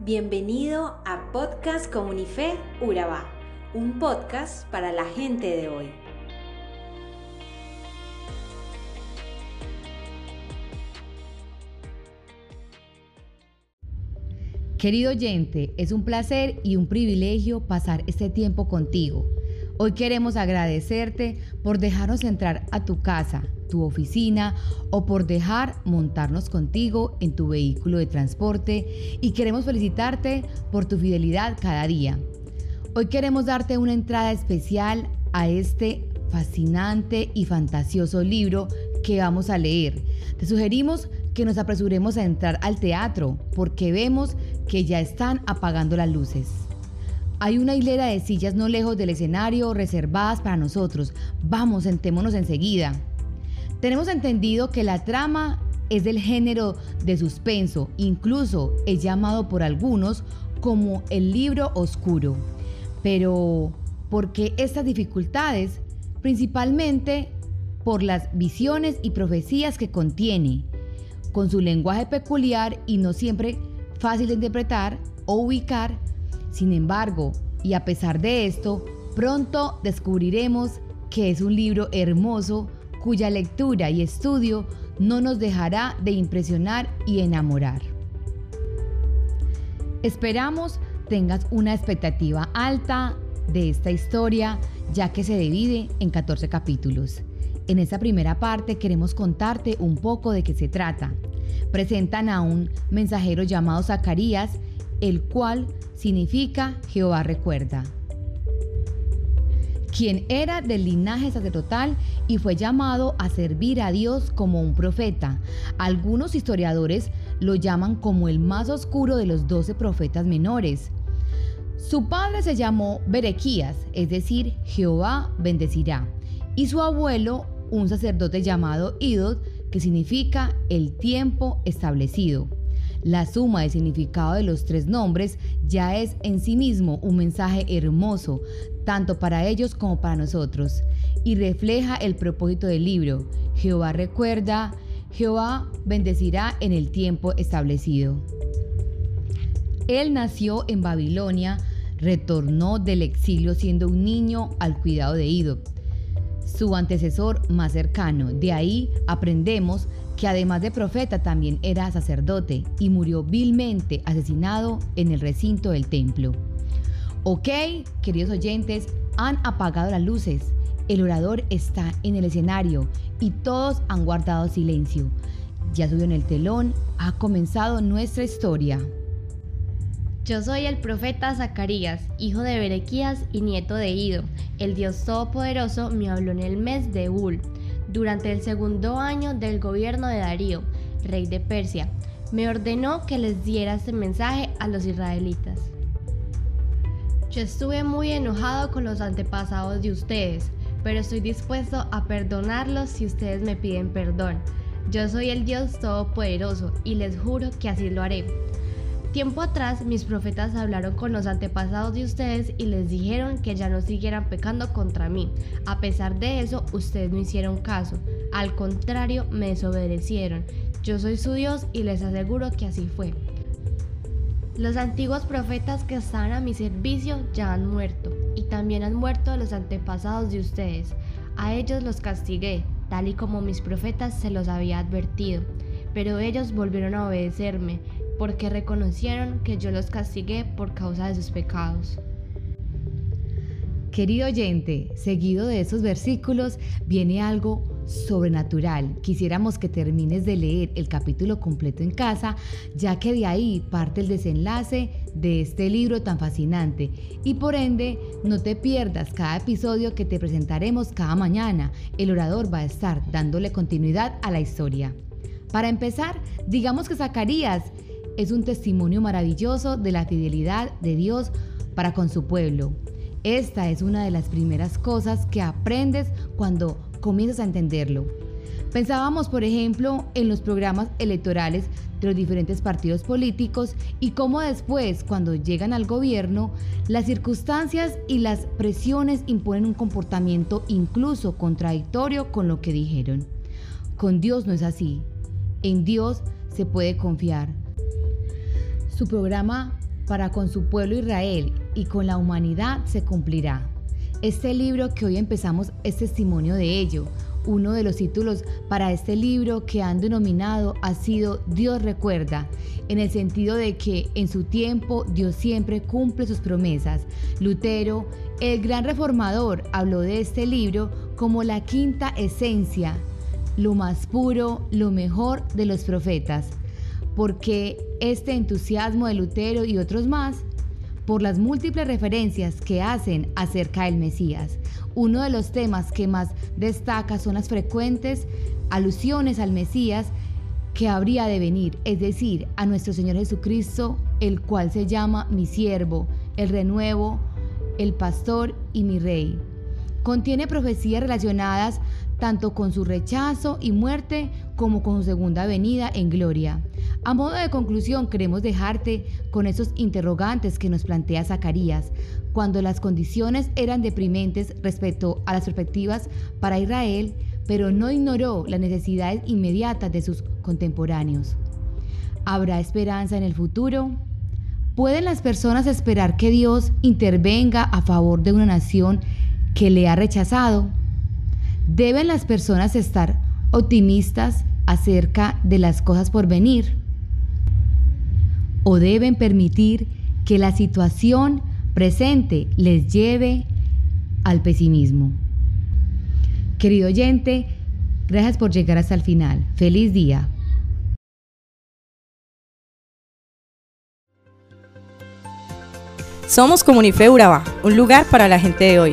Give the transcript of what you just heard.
Bienvenido a Podcast Comunife Urabá, un podcast para la gente de hoy. Querido oyente, es un placer y un privilegio pasar este tiempo contigo. Hoy queremos agradecerte por dejarnos entrar a tu casa, tu oficina o por dejar montarnos contigo en tu vehículo de transporte y queremos felicitarte por tu fidelidad cada día. Hoy queremos darte una entrada especial a este fascinante y fantasioso libro que vamos a leer. Te sugerimos que nos apresuremos a entrar al teatro porque vemos que ya están apagando las luces. Hay una hilera de sillas no lejos del escenario reservadas para nosotros. Vamos, sentémonos enseguida. Tenemos entendido que la trama es del género de suspenso, incluso es llamado por algunos como el libro oscuro. Pero, ¿por qué estas dificultades? Principalmente por las visiones y profecías que contiene, con su lenguaje peculiar y no siempre fácil de interpretar o ubicar. Sin embargo, y a pesar de esto, pronto descubriremos que es un libro hermoso cuya lectura y estudio no nos dejará de impresionar y enamorar. Esperamos tengas una expectativa alta de esta historia, ya que se divide en 14 capítulos. En esta primera parte queremos contarte un poco de qué se trata. Presentan a un mensajero llamado Zacarías, el cual significa Jehová recuerda quien era del linaje sacerdotal y fue llamado a servir a Dios como un profeta. Algunos historiadores lo llaman como el más oscuro de los doce profetas menores. Su padre se llamó Berequías, es decir, Jehová bendecirá, y su abuelo, un sacerdote llamado Idod, que significa el tiempo establecido. La suma de significado de los tres nombres ya es en sí mismo un mensaje hermoso, tanto para ellos como para nosotros, y refleja el propósito del libro. Jehová recuerda, Jehová bendecirá en el tiempo establecido. Él nació en Babilonia, retornó del exilio siendo un niño al cuidado de Ido, su antecesor más cercano. De ahí aprendemos que además de profeta también era sacerdote y murió vilmente asesinado en el recinto del templo. Ok, queridos oyentes, han apagado las luces, el orador está en el escenario y todos han guardado silencio. Ya subió en el telón, ha comenzado nuestra historia. Yo soy el profeta Zacarías, hijo de Berequías y nieto de Ido. El Dios Todopoderoso me habló en el mes de Ul durante el segundo año del gobierno de Darío, rey de Persia, me ordenó que les diera este mensaje a los israelitas. Yo estuve muy enojado con los antepasados de ustedes, pero estoy dispuesto a perdonarlos si ustedes me piden perdón. Yo soy el Dios Todopoderoso y les juro que así lo haré. Tiempo atrás mis profetas hablaron con los antepasados de ustedes y les dijeron que ya no siguieran pecando contra mí. A pesar de eso, ustedes no hicieron caso. Al contrario, me desobedecieron. Yo soy su Dios y les aseguro que así fue. Los antiguos profetas que estaban a mi servicio ya han muerto, y también han muerto los antepasados de ustedes. A ellos los castigué, tal y como mis profetas se los había advertido, pero ellos volvieron a obedecerme porque reconocieron que yo los castigué por causa de sus pecados. Querido oyente, seguido de esos versículos viene algo sobrenatural. Quisiéramos que termines de leer el capítulo completo en casa, ya que de ahí parte el desenlace de este libro tan fascinante. Y por ende, no te pierdas cada episodio que te presentaremos cada mañana. El orador va a estar dándole continuidad a la historia. Para empezar, digamos que Zacarías es un testimonio maravilloso de la fidelidad de Dios para con su pueblo. Esta es una de las primeras cosas que aprendes cuando comienzas a entenderlo. Pensábamos, por ejemplo, en los programas electorales de los diferentes partidos políticos y cómo después, cuando llegan al gobierno, las circunstancias y las presiones imponen un comportamiento incluso contradictorio con lo que dijeron. Con Dios no es así. En Dios se puede confiar. Su programa para con su pueblo Israel y con la humanidad se cumplirá. Este libro que hoy empezamos es testimonio de ello. Uno de los títulos para este libro que han denominado ha sido Dios recuerda, en el sentido de que en su tiempo Dios siempre cumple sus promesas. Lutero, el gran reformador, habló de este libro como la quinta esencia, lo más puro, lo mejor de los profetas porque este entusiasmo de Lutero y otros más, por las múltiples referencias que hacen acerca del Mesías. Uno de los temas que más destaca son las frecuentes alusiones al Mesías que habría de venir, es decir, a nuestro Señor Jesucristo, el cual se llama mi siervo, el renuevo, el pastor y mi rey. Contiene profecías relacionadas tanto con su rechazo y muerte como con su segunda venida en gloria. A modo de conclusión, queremos dejarte con esos interrogantes que nos plantea Zacarías, cuando las condiciones eran deprimentes respecto a las perspectivas para Israel, pero no ignoró las necesidades inmediatas de sus contemporáneos. ¿Habrá esperanza en el futuro? ¿Pueden las personas esperar que Dios intervenga a favor de una nación que le ha rechazado? ¿Deben las personas estar optimistas acerca de las cosas por venir? ¿O deben permitir que la situación presente les lleve al pesimismo? Querido oyente, gracias por llegar hasta el final. Feliz día. Somos Comunife Urabá, un lugar para la gente de hoy.